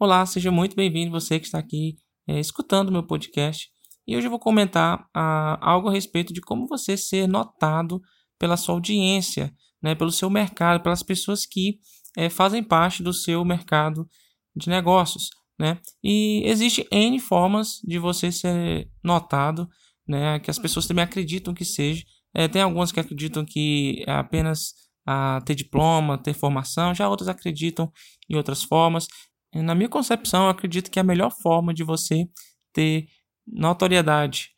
Olá, seja muito bem-vindo você que está aqui é, escutando meu podcast. E hoje eu vou comentar ah, algo a respeito de como você ser notado pela sua audiência, né, pelo seu mercado, pelas pessoas que é, fazem parte do seu mercado de negócios. Né? E existe N formas de você ser notado, né, que as pessoas também acreditam que seja. É, tem algumas que acreditam que é apenas a ter diploma, ter formação, já outras acreditam em outras formas. Na minha concepção, eu acredito que a melhor forma de você ter notoriedade,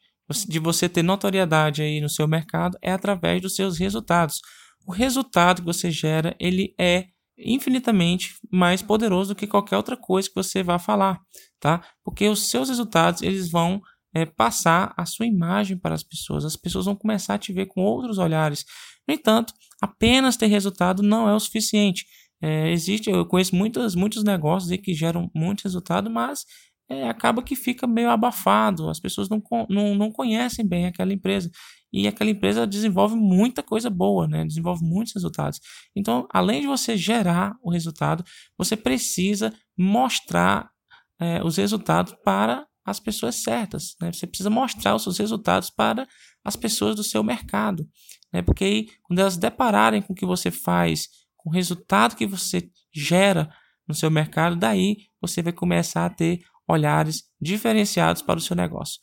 de você ter notoriedade aí no seu mercado é através dos seus resultados. O resultado que você gera, ele é infinitamente mais poderoso do que qualquer outra coisa que você vá falar, tá? Porque os seus resultados, eles vão é, passar a sua imagem para as pessoas. As pessoas vão começar a te ver com outros olhares. No entanto, apenas ter resultado não é o suficiente. É, existe, eu conheço muitos, muitos negócios que geram muito resultado, mas é, acaba que fica meio abafado. As pessoas não, não, não conhecem bem aquela empresa. E aquela empresa desenvolve muita coisa boa, né? desenvolve muitos resultados. Então, além de você gerar o resultado, você precisa mostrar é, os resultados para as pessoas certas. Né? Você precisa mostrar os seus resultados para as pessoas do seu mercado. Né? Porque aí, quando elas depararem com o que você faz com o resultado que você gera no seu mercado, daí você vai começar a ter olhares diferenciados para o seu negócio.